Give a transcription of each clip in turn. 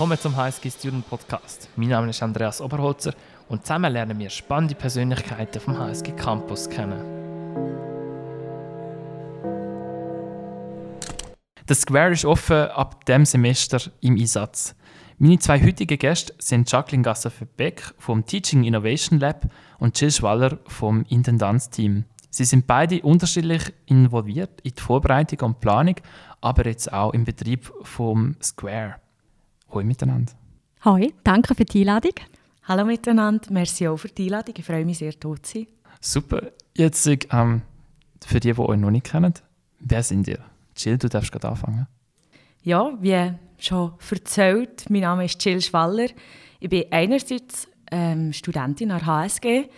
willkommen zum HSG Student Podcast. Mein Name ist Andreas Oberholzer und zusammen lernen wir spannende Persönlichkeiten vom HSG Campus kennen. Der Square ist offen ab dem Semester im Einsatz. Meine zwei heutigen Gäste sind Jacqueline Gasser-Beck vom Teaching Innovation Lab und Jill Schwaller vom Intendanzteam. Sie sind beide unterschiedlich involviert in die Vorbereitung und Planung, aber jetzt auch im Betrieb vom Square. Hallo miteinander. Hallo, danke für die Einladung. Hallo miteinander, merci auch für die Einladung. Ich freue mich sehr, tot zu sein. Super. Jetzt ähm, für die, die euch noch nicht kennen, wer sind ihr? Jill, du darfst gerade anfangen. Ja, wie schon erzählt, mein Name ist Jill Schwaller. Ich bin einerseits ähm, Studentin an der HSG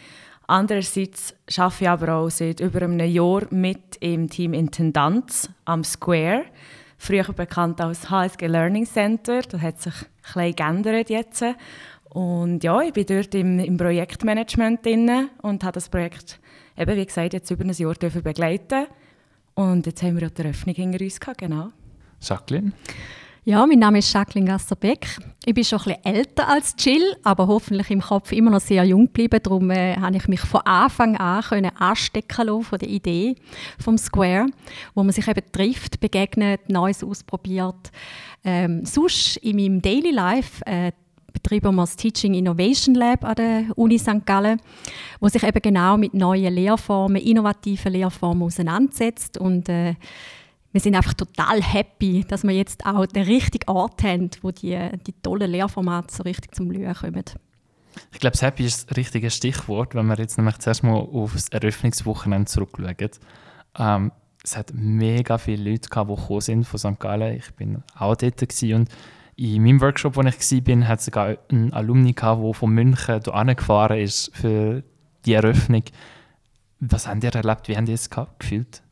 Andererseits arbeite ich aber auch seit über einem Jahr mit im Team Intendanz am Square, früher bekannt als HSG Learning Center. Das hat sich ein geändert jetzt. Und ja, ich bin dort im, im Projektmanagement drin und habe das Projekt, eben wie gesagt, jetzt über ein Jahr begleiten Und jetzt haben wir auch die Eröffnung hinter uns gehabt, genau. Jacqueline? Ja, mein Name ist Jacqueline Gasser-Beck. Ich bin schon ein bisschen älter als Jill, aber hoffentlich im Kopf immer noch sehr jung geblieben. Darum äh, habe ich mich von Anfang an können anstecken lassen von der Idee vom Square, wo man sich eben trifft, begegnet, Neues ausprobiert. Ähm, sonst in meinem Daily Life äh, betreiben wir das Teaching Innovation Lab an der Uni St. Gallen, wo sich eben genau mit neuen Lehrformen, innovativen Lehrformen auseinandersetzt und äh, wir sind einfach total happy, dass wir jetzt auch den richtigen Ort haben, wo die, die tollen Lehrformate so richtig zum Blühen kommen. Ich glaube, das Happy ist das richtige Stichwort, wenn wir jetzt nämlich zuerst mal auf das Eröffnungswochenende zurückschauen. Ähm, es hat mega viele Leute gehabt, die gekommen sind von St. Gallen. Ich bin auch dort und in meinem Workshop, wo ich war, hat es sogar einen Alumni gehabt, der von München hierher gefahren ist für die Eröffnung. Was habt ihr erlebt? Wie habt ihr es gefühlt?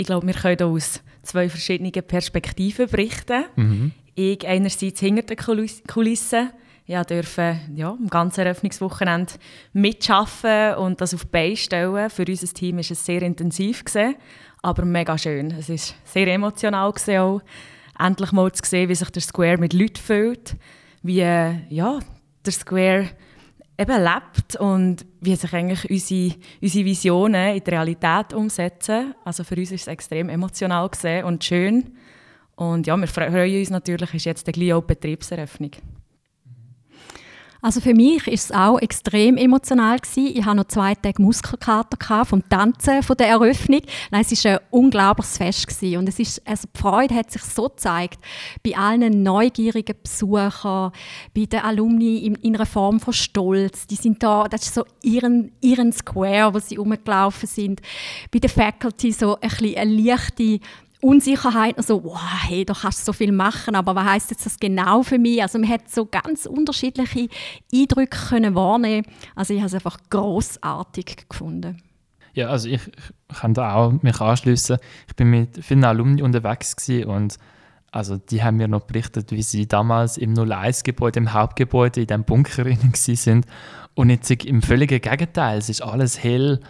Ich glaube, wir können aus zwei verschiedenen Perspektiven berichten. Mhm. Ich einerseits hinter den Kulissen ja, dürfen ja, am ganzen Eröffnungswochenende mitschaffen und das auf die Beine stellen. Für unser Team war es sehr intensiv, gewesen, aber mega schön. Es war sehr emotional, gewesen, auch, endlich mal zu sehen, wie sich der Square mit Leuten fühlt, wie ja, der Square eben lebt und wie sich eigentlich unsere, unsere Visionen in die Realität umsetzen. Also für uns ist es extrem emotional gesehen und schön. Und ja, wir freuen uns natürlich, ist jetzt die Betriebseröffnung. Also für mich ist es auch extrem emotional gewesen. Ich hatte noch zwei Tage Muskelkater vom Tanzen von der Eröffnung. Nein, es war ein unglaubliches Fest gewesen. und es ist, also die Freude hat sich so gezeigt bei allen neugierigen Besuchern, bei den Alumni in, in einer Form von Stolz. Die sind da, das ist so ihren, ihren Square, wo sie rumgelaufen sind. Bei der Faculty so ein bisschen eine leichte Unsicherheit, also, wow, hey, da kannst du so viel machen, aber was heißt jetzt das genau für mich? Also man hat so ganz unterschiedliche Eindrücke können wahrnehmen. Also ich habe es einfach großartig gefunden. Ja, also ich, ich kann da auch mich anschließen. Ich bin mit vielen Alumni unterwegs und also die haben mir noch berichtet, wie sie damals im 01-Gebäude, im Hauptgebäude, in dem Bunker sind. Und jetzt im völligen Gegenteil, es ist alles hell.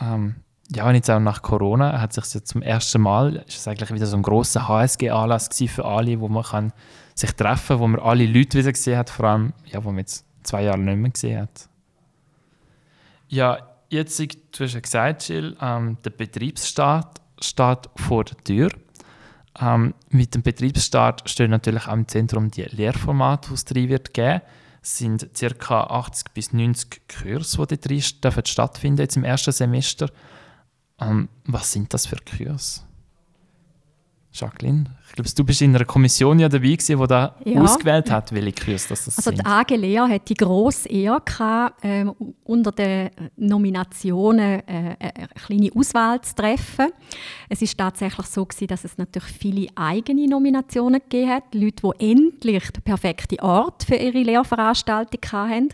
Ähm, ja, und jetzt auch nach Corona hat sich ja zum ersten Mal, ist es eigentlich wieder so ein großer HSG-Anlass für alle, wo man kann sich treffen, wo man alle Leute wieder gesehen hat, vor allem, ja, wo man jetzt zwei Jahre nicht mehr gesehen hat. Ja, jetzt, du hast ja gesagt, Jill, ähm, der Betriebsstart steht vor der Tür. Ähm, mit dem Betriebsstart stehen natürlich auch im Zentrum die Lehrformate, die es drin wird geben. Es sind ca. 80 bis 90 Kurse, die drin stattfinden jetzt im ersten Semester. Ähm, was sind das für Kurse? Jacqueline, ich glaube, du bist in einer Kommission ja dabei gewesen, die da ja. ausgewählt hat, welche Kurse das, das sind. Also die AG Lea hat die grosse Ehre gehabt, ähm, unter den Nominationen äh, eine kleine Auswahl zu treffen. Es ist tatsächlich so gewesen, dass es natürlich viele eigene Nominationen gegeben hat, Leute, die endlich den perfekten Ort für ihre Lehrveranstaltung hatten.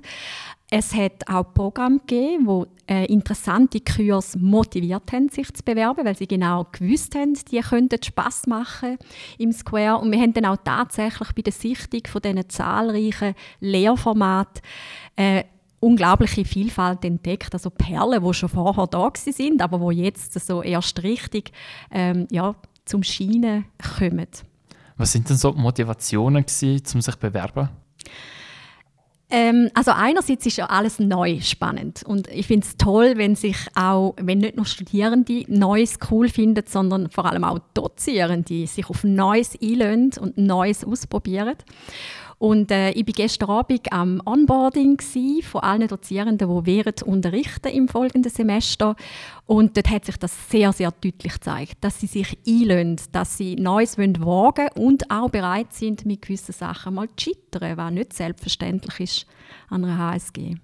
Es hat auch Programme gegeben, wo äh, interessante Kurse motiviert haben, sich zu bewerben, weil sie genau gewusst haben, die könnten Spass machen im Square. Und wir haben dann auch tatsächlich bei der Sichtung von diesen zahlreichen Lehrformaten äh, unglaubliche Vielfalt entdeckt. Also Perlen, die schon vorher da sind, aber die jetzt so erst richtig ähm, ja, zum Scheinen kommen. Was sind denn so Motivationen gewesen, um sich zu bewerben? Ähm, also einerseits ist ja alles neu spannend und ich finde es toll, wenn sich auch, wenn nicht nur Studierende Neues cool finden, sondern vor allem auch Dozierende sich auf Neues einlösen und Neues ausprobieren. Und äh, ich war gestern Abend am Onboarding von allen Dozierenden, die während unterrichten im folgenden Semester. Und dort hat sich das sehr, sehr deutlich gezeigt, dass sie sich einlösen, dass sie Neues wagen wollen und auch bereit sind, mit gewissen Sachen mal zu scheitern, was nicht selbstverständlich ist an einer HSG.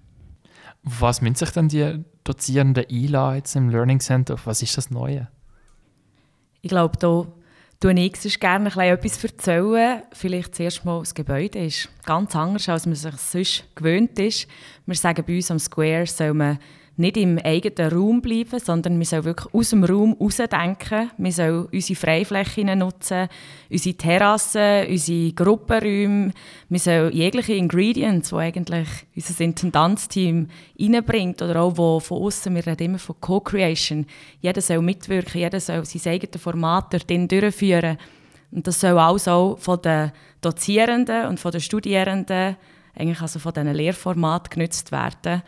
Was müssen sich denn die Dozierenden einladen im Learning Center? Was ist das Neue? Ich glaube, da Du ich gerne etwas erzählen. Vielleicht zuerst mal, das Gebäude ist ganz anders, als man sich sonst gewöhnt ist. Wir sagen bei uns am Square, soll man nicht im eigenen Raum bleiben, sondern wir sollen wirklich aus dem Raum herausdenken. Wir sollen unsere Freiflächen nutzen, unsere Terrassen, unsere Gruppenräume. Wir sollen jegliche Ingredients, die eigentlich unser Intendanzteam reinbringt oder auch wo von außen, wir reden immer von Co-Creation. Jeder soll mitwirken, jeder soll sein eigenes Format dort durchführen. Und das soll alles auch von den Dozierenden und von den Studierenden, eigentlich also von diesen Lehrformaten genutzt werden.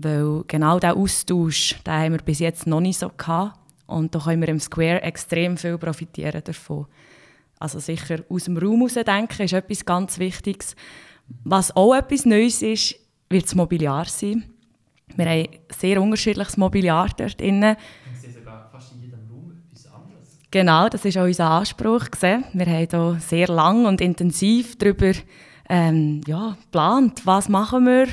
Weil genau diesen Austausch, den haben wir bis jetzt noch nicht so gehabt. Und da können wir im Square extrem viel profitieren davon. Also sicher aus dem Raum heraus denken ist etwas ganz Wichtiges. Was auch etwas Neues ist, wird das Mobiliar sein. Wir haben sehr unterschiedliches Mobiliar dort drin. Ich sogar fast in jedem Raum etwas anderes. Genau, das ist auch unser Anspruch. Gewesen. Wir haben hier sehr lang und intensiv darüber ähm, ja, geplant, was machen wir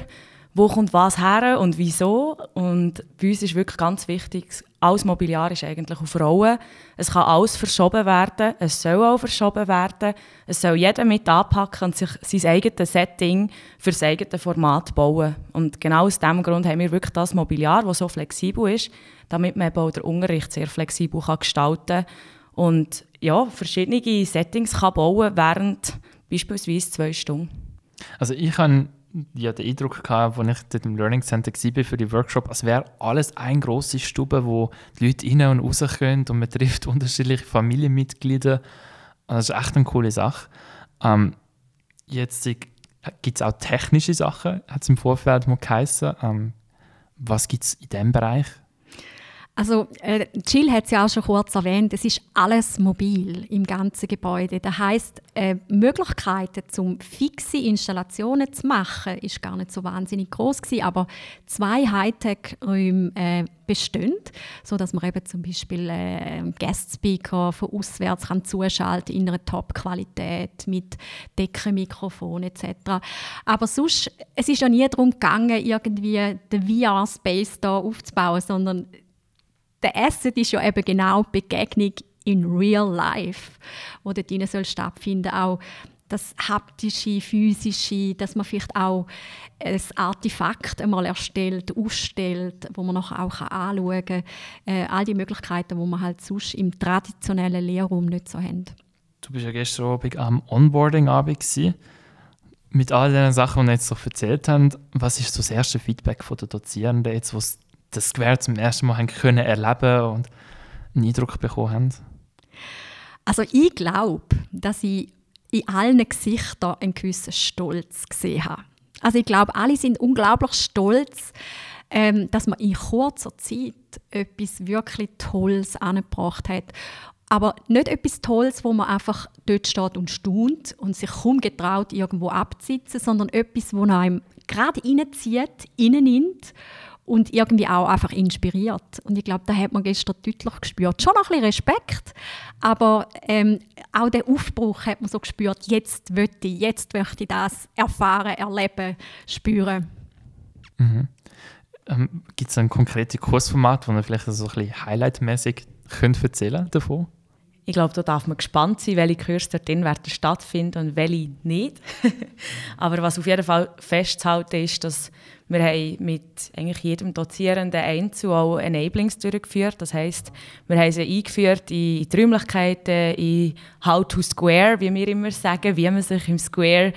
wo kommt was her und wieso. Und bei uns ist wirklich ganz wichtig, alles Mobiliar ist eigentlich auf Rollen. Es kann alles verschoben werden, es soll auch verschoben werden. Es soll jeder mit anpacken und sich sein eigenes Setting für das eigene Format bauen. Und genau aus diesem Grund haben wir wirklich das Mobiliar, das so flexibel ist, damit man eben auch den Unterricht sehr flexibel kann gestalten kann und ja, verschiedene Settings kann bauen während beispielsweise zwei Stunden. Also ich habe ja, den Eindruck gehabt, als ich dort im Learning Center war für die Workshop, als wäre alles eine grosse Stube, wo die Leute rein und raus können und man trifft unterschiedliche Familienmitglieder. Das ist echt eine coole Sache. Ähm, jetzt gibt es auch technische Sachen, hat es im Vorfeld mal geheißen. Ähm, was gibt es in diesem Bereich? Also äh, Jill hat es ja auch schon kurz erwähnt, es ist alles mobil im ganzen Gebäude. Das heißt, äh, Möglichkeiten zum fixe Installationen zu machen, ist gar nicht so wahnsinnig groß gewesen, aber zwei Hightech-Räume äh, bestehen, so dass man eben zum Beispiel äh, Guest-Speaker von auswärts kann zuschalten in einer Top-Qualität mit Deckenmikrofon etc. Aber sonst, es ist ja nie darum gegangen, irgendwie den VR-Space da aufzubauen, sondern der Asset ist ja eben genau die Begegnung in real life, wo dort drinnen soll stattfinden auch das haptische, physische, dass man vielleicht auch ein Artefakt einmal erstellt, ausstellt, wo man nachher auch anschauen kann. Äh, all die Möglichkeiten, die man halt sonst im traditionellen Lehrraum nicht so haben. Du bist ja gestern Abend am Onboarding-Abend mit all den Sachen, die wir jetzt so erzählt haben. Was ist so das erste Feedback von den Dozierenden, jetzt, was das Gewehr zum ersten Mal haben können erleben und einen Eindruck bekommen haben? Also ich glaube, dass ich in allen Gesichtern einen gewissen Stolz gesehen habe. Also ich glaube, alle sind unglaublich stolz, ähm, dass man in kurzer Zeit etwas wirklich Tolles angebracht hat. Aber nicht etwas Tolles, wo man einfach dort steht und staunt und sich kaum getraut, irgendwo abzusitzen, sondern etwas, wo einem gerade reinzieht, reinnimmt und irgendwie auch einfach inspiriert. Und ich glaube, da hat man gestern deutlich gespürt. Schon noch ein bisschen Respekt, aber ähm, auch der Aufbruch hat man so gespürt, jetzt möchte ich, jetzt möchte ich das erfahren, erleben, spüren. Mhm. Ähm, Gibt es ein konkretes Kursformat, wo man vielleicht so ein bisschen highlightmäßig erzählen davon? Ich glaube, da darf man gespannt sein, welche Kurse dort werden stattfinden und welche nicht. Aber was auf jeden Fall festzuhalten ist, dass wir haben mit eigentlich jedem Dozierenden einzeln auch Enablings durchgeführt. Das heisst, wir haben sie eingeführt in die Räumlichkeiten, in How to Square, wie wir immer sagen, wie man sich im Square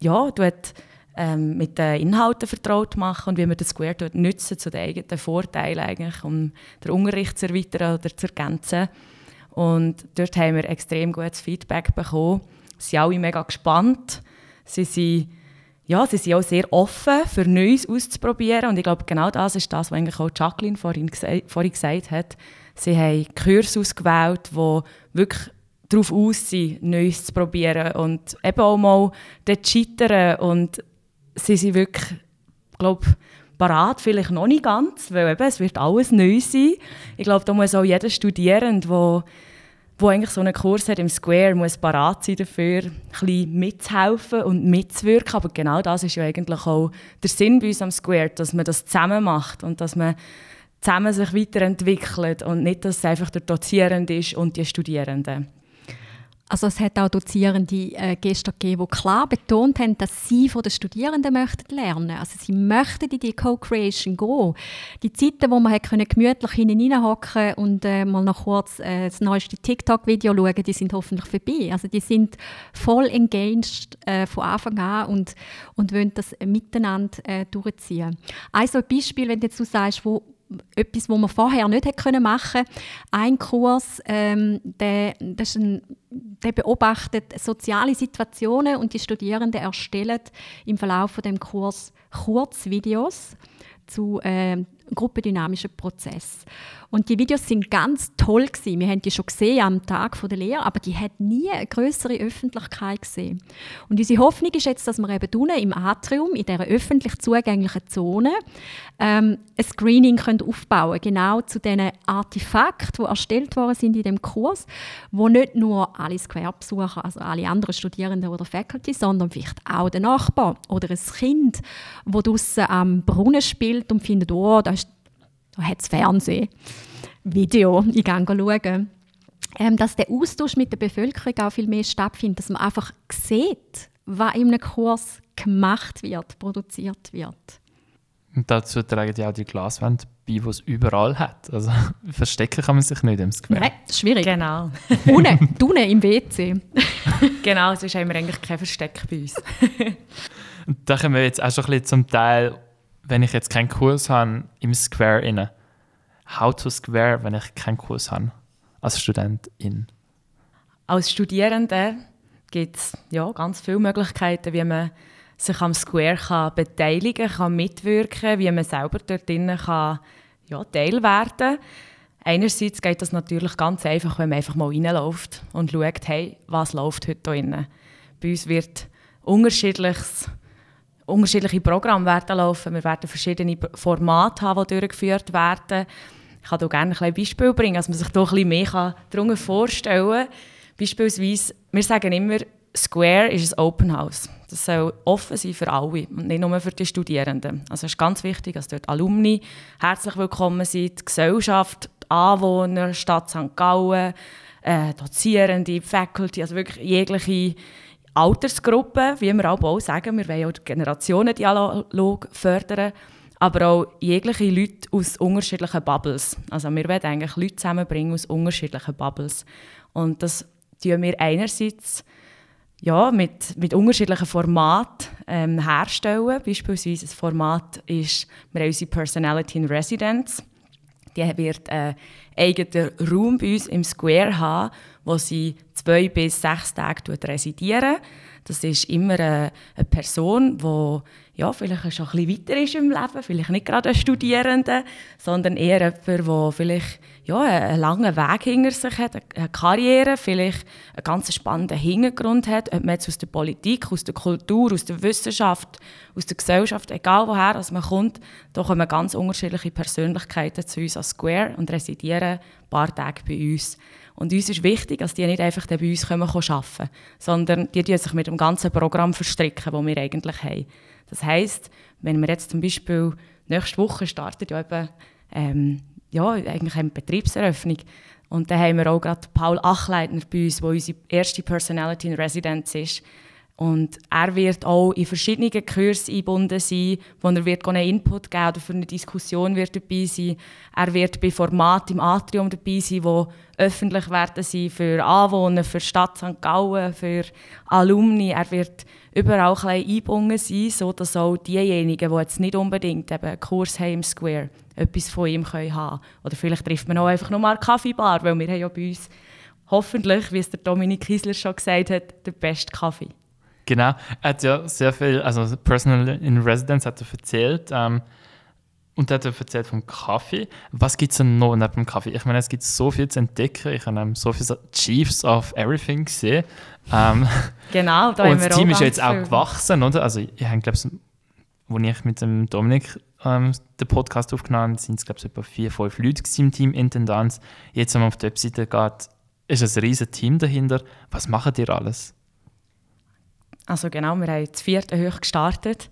ja, tut, ähm, mit den Inhalten vertraut machen und wie man das Square dort nutzen zu den eigenen Vorteilen eigentlich, um den Unterricht zu erweitern oder zu ergänzen. Und dort haben wir extrem gutes Feedback bekommen. sind alle mega gespannt. Sie sind, ja, sie sind auch sehr offen, für Neues auszuprobieren. Und ich glaube, genau das ist das, was eigentlich auch Jacqueline vorhin, vorhin gesagt hat. Sie haben Kurse ausgewählt, die wirklich darauf aus sind, Neues zu probieren und eben auch mal dort scheitern. Und sie sind wirklich, glaube parat, vielleicht noch nicht ganz, weil eben, es wird alles neu sein. Ich glaube, da muss auch jeder Studierende, der wo eigentlich so einen Kurs hat im Square, muss parat sein dafür, ein bisschen mitzuhelfen und mitzuwirken. Aber genau das ist ja eigentlich auch der Sinn bei uns am Square, dass man das zusammen macht und dass man zusammen sich weiterentwickelt und nicht, dass es einfach der Dozierende ist und die Studierenden. Also es hat auch Dozierende äh, gestern gegeben, die klar betont haben, dass sie von den Studierenden möchten lernen. Also sie möchten in die Co-Creation gehen. Die Zeiten, wo man hat können gemütlich hineinhocken und äh, mal noch kurz äh, das neueste TikTok-Video schauen, die sind hoffentlich vorbei. Also die sind voll engaged äh, von Anfang an und, und wollen das miteinander äh, durchziehen. Also ein Beispiel, wenn du jetzt du sagst, wo etwas, was man vorher nicht hätte machen können. Ein Kurs, ähm, der, das ein, der beobachtet soziale Situationen und die Studierenden erstellen im Verlauf von dem Kurs Kurzvideos zu äh, gruppendynamischen Prozess. Und die Videos sind ganz toll gewesen. Wir haben die schon gesehen am Tag der Lehre, aber die hat nie eine größere Öffentlichkeit gesehen. Und unsere Hoffnung ist jetzt, dass wir eben unten im Atrium, in dieser öffentlich zugänglichen Zone, ähm, ein Screening können aufbauen genau zu diesen Artefakten, die erstellt worden sind in dem Kurs, wo nicht nur alle Square-Besucher, also alle anderen Studierenden oder Faculty, sondern vielleicht auch der Nachbar oder ein Kind, das draußen am Brunnen spielt und findet, oh, da ist da hat es Fernsehen, Video, ich gehe schauen. Ähm, dass der Austausch mit der Bevölkerung auch viel mehr stattfindet, dass man einfach sieht, was in einem Kurs gemacht wird, produziert wird. Und dazu tragen ja auch die Glaswände bei, die es überall hat. Also verstecken kann man sich nicht im Square. Nein, schwierig. Genau. unten, unten im WC. genau, sonst haben wir eigentlich kein Versteck bei uns. Da kommen wir jetzt auch schon ein bisschen zum Teil wenn ich jetzt keinen Kurs habe im Square inne, how to Square, wenn ich keinen Kurs habe als Studentin? Als Studierende gibt es ja, ganz viele Möglichkeiten, wie man sich am Square kann beteiligen kann, mitwirken wie man selber dort drinnen kann, ja, Teil werden Einerseits geht das natürlich ganz einfach, wenn man einfach mal reinläuft und schaut, hey, was läuft heute hier drin. Bei uns wird unterschiedliches unterschiedliche Programme werden laufen. Wir werden verschiedene Formate haben, die durchgeführt werden. Ich kann hier gerne ein Beispiel bringen, dass man sich hier ein bisschen mehr darunter vorstellen kann. Beispielsweise, wir sagen immer, Square ist ein Open House. Das soll offen sein für alle und nicht nur für die Studierenden. Also es ist ganz wichtig, dass dort Alumni herzlich willkommen sind, die Gesellschaft, die Anwohner, Stadt St. Gallen, äh, Dozierende, Faculty, also wirklich jegliche Altersgruppen, wie wir auch sagen, wir wollen auch den Generationendialog fördern, aber auch jegliche Leute aus unterschiedlichen Bubbles. Also wir wollen eigentlich Leute zusammenbringen aus unterschiedlichen Bubbles. Und das tun wir einerseits ja, mit, mit unterschiedlichen Formaten ähm, herstellen. Beispielsweise ein Format ist, wir haben unsere Personality in Residence. Die wird einen eigenen Raum bei uns im Square haben, wo sie zwei bis sechs Tage residieren. Das ist immer eine, eine Person, die ja, vielleicht schon ein bisschen weiter ist im Leben, vielleicht nicht gerade ein Studierender, sondern eher jemand, der vielleicht ja, einen langen Weg hinter sich hat, eine Karriere, vielleicht einen ganz spannenden Hintergrund hat, ob man jetzt aus der Politik, aus der Kultur, aus der Wissenschaft, aus der Gesellschaft, egal woher also man kommt, da kommen ganz unterschiedliche Persönlichkeiten zu uns als Square und residieren ein paar Tage bei uns. Und uns ist wichtig, dass die nicht einfach bei uns arbeiten sondern die, die sich mit dem ganzen Programm verstricken, das wir eigentlich haben. Das heisst, wenn wir jetzt zum Beispiel nächste Woche startet ja eben, ähm, ja, eigentlich eine Betriebseröffnung. Und dann haben wir auch gerade Paul Achleitner bei uns, der unsere erste Personality in Residence ist. Und er wird auch in verschiedenen Kursen eingebunden sein, wo er wird einen Input geben oder für eine Diskussion wird dabei sein. Er wird bei Formaten im Atrium dabei sein, die öffentlich werden sein für Anwohner, für Stadt St. Gallen, für Alumni. Er wird überall ein eingebunden sein, sodass auch diejenigen, die jetzt nicht unbedingt eben einen Kurs haben im Square, etwas von ihm können haben Oder vielleicht trifft man auch einfach noch mal eine Kaffeebar, weil wir haben ja bei uns hoffentlich, wie es der Dominik Kiesler schon gesagt hat, der beste Kaffee. Genau, er hat ja sehr viel, also Personal in Residence hat er erzählt. Ähm, und er hat erzählt vom Kaffee. Was gibt es denn noch neben dem Kaffee? Ich meine, es gibt so viel zu entdecken. Ich habe so viele Chiefs of Everything gesehen. Ähm, genau, da Und das Team ist jetzt auch gewachsen, oder? Also ich habe, glaube ich, als ich mit dem Dominik ähm, den Podcast aufgenommen habe, sind es, glaube ich, etwa vier, fünf Leute im Team Intendanz. Jetzt, wenn man auf die Webseite geht, ist ein riesiges Team dahinter. Was macht ihr alles? Also genau, wir haben das vierte hoch gestartet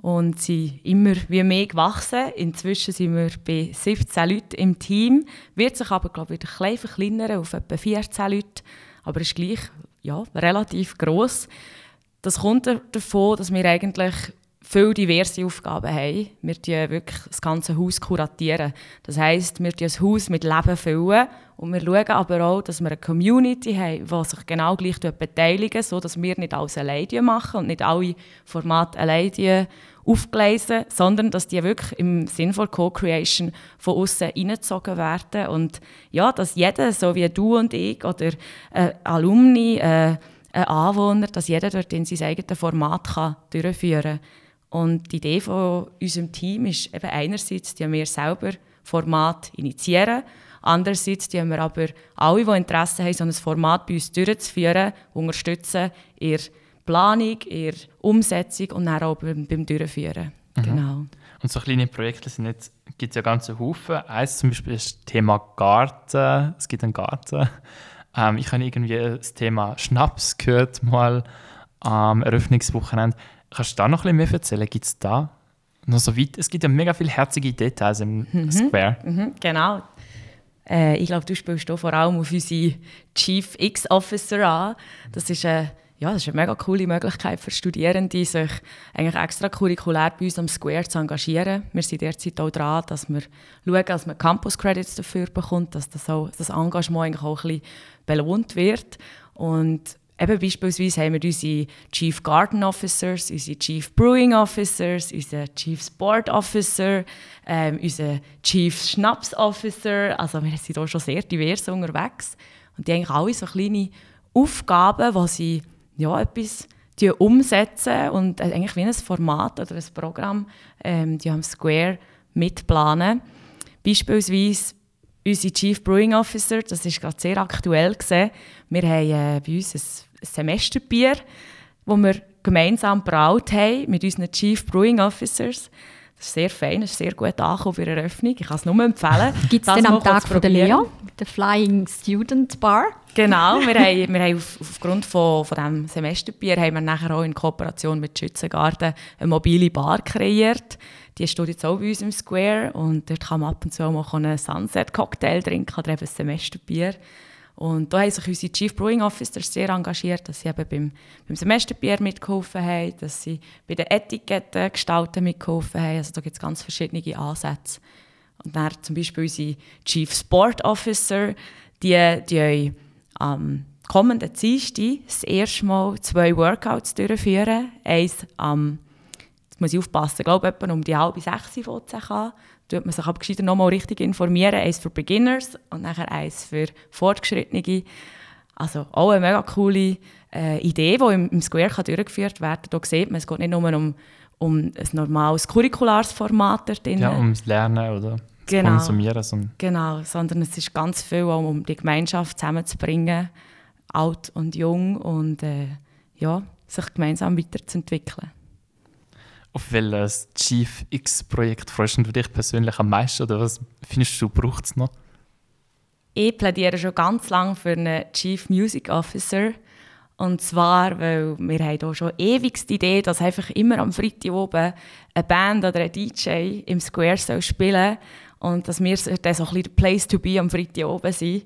und sind immer wie mehr gewachsen. Inzwischen sind wir bei 17 Leuten im Team, wird sich aber glaube ich, wieder ein verkleinern auf etwa 14 Leute, aber ist gleich ja, relativ groß. Das kommt davon, dass wir eigentlich viele diverse Aufgaben haben. Wir kuratieren wirklich das ganze Haus kuratieren. Das heisst, wir das Haus mit Leben füllen und wir schauen aber auch, dass wir eine Community haben, die sich genau gleich beteiligen, sodass wir nicht alles alleine machen und nicht alle Formate alleine aufgleisen, sondern dass die wirklich im Sinn von Co-Creation von außen reingezogen werden und ja, dass jeder, so wie du und ich oder äh, Alumni, äh, ein Anwohner, dass jeder dort in sein eigenes Format kann durchführen kann. Und die Idee von unserem Team ist eben einerseits, dass wir selber Format initiieren, andererseits die wir aber alle, die Interesse haben, so ein Format bei uns durchzuführen, unterstützen in der Planung, in der Umsetzung und dann auch beim, beim Durchführen. Mhm. Genau. Und so kleine Projekte sind jetzt, gibt es ja ganze Haufen. Eins zum Beispiel ist das Thema Garten. Es gibt einen Garten. Ähm, ich habe irgendwie das Thema Schnaps gehört mal am Eröffnungswochenende. Kannst du da noch ein bisschen mehr erzählen? Gibt es da noch so weit? Es gibt ja mega viele herzige Details im mhm. Square. Mhm, genau. Äh, ich glaube, du spielst hier vor allem auf unsere Chief X-Officer an. Das ist eine, ja, das ist eine mega coole Möglichkeit für Studierende, sich eigentlich extracurriculär bei uns am Square zu engagieren. Wir sind derzeit auch dran, dass wir schauen, dass man Campus Credits dafür bekommt, dass das, auch, das Engagement eigentlich auch ein bisschen belohnt wird. Und Eben beispielsweise haben wir unsere Chief Garden Officers, unsere Chief Brewing Officers, unsere Chief Sport Officer, ähm, unsere Chief Schnaps Officer. Also wir sind hier schon sehr divers unterwegs. Und die haben eigentlich alle so kleine Aufgaben, wo sie ja, etwas umsetzen und eigentlich wie ein Format oder ein Programm ähm, die am Square mitplanen. Beispielsweise unsere Chief Brewing Officer, das ist gerade sehr aktuell gesehen. Wir haben äh, bei uns ein Semesterbier, das wir gemeinsam braut haben mit unseren Chief Brewing Officers. Das ist sehr fein, ist sehr gut angekommen für eine Eröffnung. Ich kann es nur empfehlen. Gibt es denn am Tag von der Lea, der Flying Student Bar? Genau, wir haben, wir haben auf, aufgrund von, von diesem Semesterbier haben wir nachher auch in Kooperation mit Schützengarten eine mobile Bar kreiert. Die steht jetzt auch bei uns im Square und dort kann man ab und zu auch mal einen Sunset-Cocktail trinken oder eben ein Semesterbier. Und da haben sich unsere Chief Brewing Officers sehr engagiert, dass sie eben beim, beim Semesterbier mitgeholfen haben, dass sie bei den Etiketten gestalten mitgeholfen haben. Also da gibt es ganz verschiedene Ansätze. Und dann zum Beispiel unsere Chief Sport Officer, die, die am kommenden Dienstag das erste Mal zwei Workouts durchführen. Eins am, muss ich aufpassen, ich glaube etwa um die halbe sechs Uhr tut man sich aber gescheiter nochmal richtig informieren. Eins für Beginners und nachher eins für Fortgeschrittene. Also auch eine mega coole äh, Idee, die im, im Square kann durchgeführt werden kann. Hier sieht man, es geht nicht nur um, um ein normales curriculares Format drin. Ja, ums Lernen oder genau, Konsumieren. So. Genau, sondern es ist ganz viel auch um die Gemeinschaft zusammenzubringen, alt und jung und äh, ja, sich gemeinsam weiterzuentwickeln. Auf welches Chief X-Projekt freust du dich persönlich am meisten oder was findest du, braucht es noch? Ich plädiere schon ganz lange für einen Chief Music Officer. Und zwar, weil wir haben hier schon ewig die Idee, dass einfach immer am Freitag oben eine Band oder ein DJ im Square soll spielen und dass wir dann so ein bisschen der Place to be am Freitag oben sind.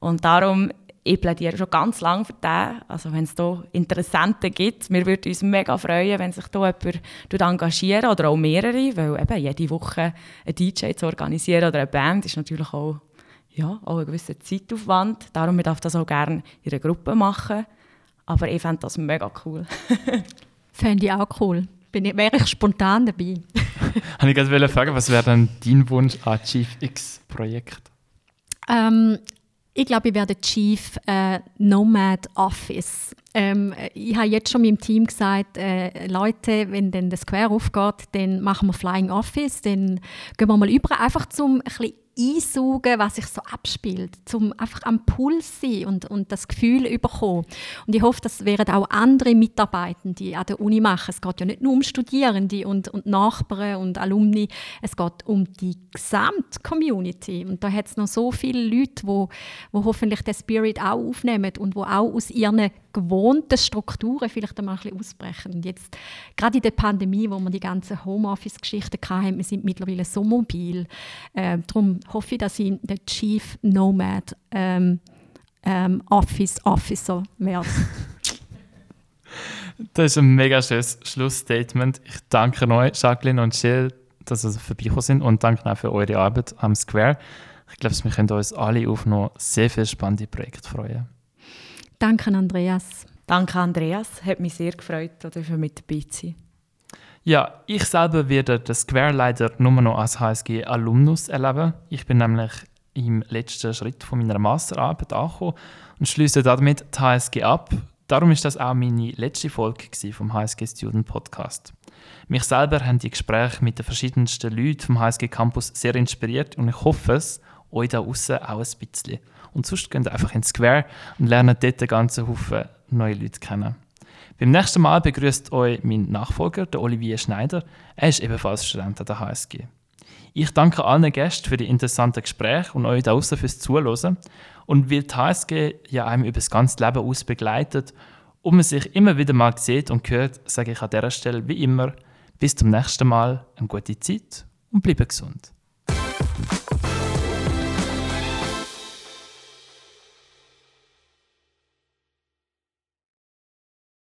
Und darum ich plädiere schon ganz lange für den. Also wenn es hier Interessenten gibt, wir würden uns mega freuen, wenn sich hier jemand engagieren oder auch mehrere, weil eben jede Woche ein DJ zu organisieren oder eine Band ist natürlich auch, ja, auch ein gewisser Zeitaufwand. Darum darf ich das auch gerne in einer Gruppe machen. Aber ich fände das mega cool. Fände ich auch cool. Bin ich, wäre ich spontan dabei. Habe ich gerade fragen, was wäre dann dein Wunsch an Chief X-Projekt? Ähm, Ich glaube, ich werde Chief äh, Nomad Office. Ähm, ich habe jetzt schon meinem Team gesagt, äh, Leute, wenn dann der Square aufgeht, dann machen wir Flying Office, dann gehen wir mal über, einfach zum ein bisschen einsaugen, was sich so abspielt, zum einfach am Puls sein und, und das Gefühl bekommen. Und ich hoffe, das werden auch andere Mitarbeitende an der Uni machen. Es geht ja nicht nur um Studierende und, und Nachbarn und Alumni, es geht um die gesamte Community. Und da hat es noch so viele Leute, wo, wo hoffentlich den Spirit auch aufnehmen und wo auch aus ihren gewohnten Strukturen vielleicht einmal ein bisschen ausbrechen. Und jetzt, gerade in der Pandemie, wo wir die ganzen Homeoffice-Geschichten hatten, wir sind mittlerweile so mobil. Äh, darum hoffe ich, dass ich der Chief Nomad ähm, ähm, Office Officer werde. Das ist ein mega schönes Schlussstatement. Ich danke euch, Jacqueline und Jill, dass ihr vorbeigekommen sind und danke auch für eure Arbeit am Square. Ich glaube, wir können uns alle auf noch sehr viele spannende Projekte freuen. Danke, Andreas. Danke, Andreas. Hat mich sehr gefreut, dafür mit dabei zu sein. Ja, ich selber werde das leider nur noch als HSG-Alumnus erleben. Ich bin nämlich im letzten Schritt von meiner Masterarbeit angekommen und schließe damit die HSG ab. Darum ist das auch meine letzte Folge vom HSG Student Podcast. Mich selber haben die Gespräche mit den verschiedensten Leuten vom HSG Campus sehr inspiriert und ich hoffe es, euch da außen auch ein bisschen. Und sonst geht einfach ins Square und lernt dort einen ganzen Haufen neue Leute kennen. Beim nächsten Mal begrüßt euch mein Nachfolger, der Olivier Schneider. Er ist ebenfalls Student an der HSG. Ich danke allen Gästen für die interessanten Gespräche und euch da außen fürs Zuhören. Und weil die HSG ja einem über das ganze Leben aus begleitet und man sich immer wieder mal sieht und hört, sage ich an dieser Stelle wie immer, bis zum nächsten Mal eine gute Zeit und bleibe gesund.